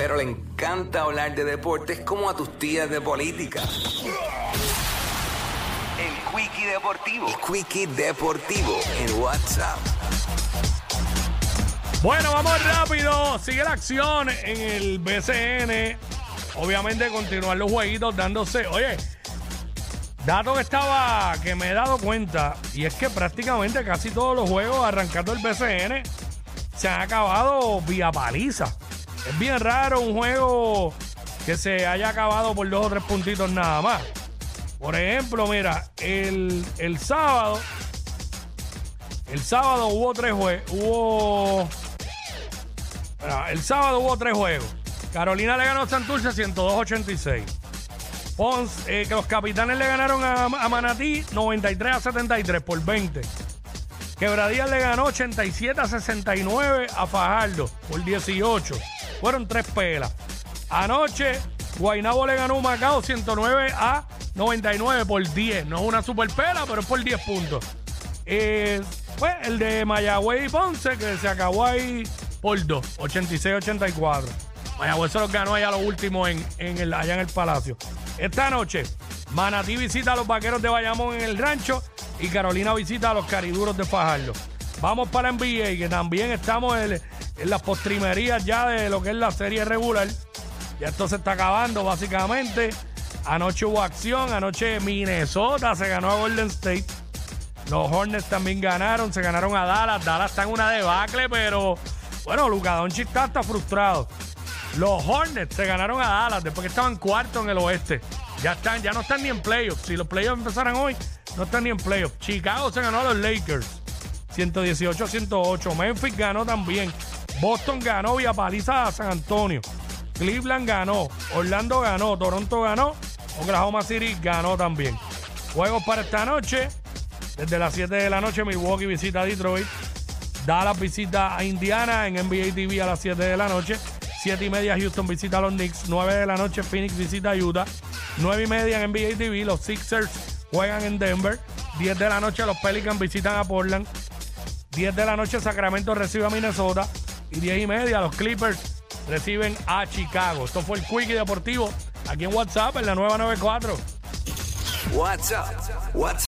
Pero le encanta hablar de deportes como a tus tías de política. El Quickie Deportivo. El Quickie Deportivo en WhatsApp. Bueno, vamos rápido. Sigue la acción en el BCN. Obviamente continuar los jueguitos dándose. Oye, dato que estaba, que me he dado cuenta, y es que prácticamente casi todos los juegos arrancando el BCN se han acabado vía paliza. Es bien raro un juego que se haya acabado por dos o tres puntitos nada más. Por ejemplo, mira, el, el sábado, el sábado hubo tres juegos, hubo, el sábado hubo tres juegos. Carolina le ganó a Santurce 102-86. Ponce, eh, que los capitanes le ganaron a, a Manatí 93 a 73 por 20. Quebradías le ganó 87 a 69 a Fajardo por 18. Fueron tres pelas. Anoche, Guainabo le ganó a Macao 109 a 99 por 10. No es una super pela, pero es por 10 puntos. Eh, pues el de Mayagüez y Ponce, que se acabó ahí por 2, 86-84. Mayagüez se los ganó allá lo último en, en el, allá en el Palacio. Esta noche, Manatí visita a los vaqueros de Bayamón en el rancho y Carolina visita a los cariduros de Fajardo. Vamos para NBA, que también estamos en, en las postrimerías ya de lo que es la serie regular. Ya esto se está acabando, básicamente. Anoche hubo acción, anoche Minnesota se ganó a Golden State. Los Hornets también ganaron, se ganaron a Dallas. Dallas está en una debacle, pero bueno, Luka Doncic está, está frustrado. Los Hornets se ganaron a Dallas después que estaban cuarto en el oeste. Ya están, ya no están ni en playoffs. Si los playoffs empezaran hoy, no están ni en playoffs. Chicago se ganó a los Lakers. 118-108. Memphis ganó también. Boston ganó vía paliza a San Antonio. Cleveland ganó. Orlando ganó. Toronto ganó. Oklahoma City ganó también. Juegos para esta noche. Desde las 7 de la noche, Milwaukee visita a Detroit. Dallas visita a Indiana en NBA TV a las 7 de la noche. 7 y media, Houston visita a los Knicks. 9 de la noche, Phoenix visita a Utah. 9 y media en NBA TV, los Sixers juegan en Denver. 10 de la noche, los Pelicans visitan a Portland. 10 de la noche, Sacramento recibe a Minnesota. Y 10 y media, los Clippers reciben a Chicago. Esto fue el Quickie Deportivo aquí en WhatsApp, en la nueva 94. WhatsApp. WhatsApp.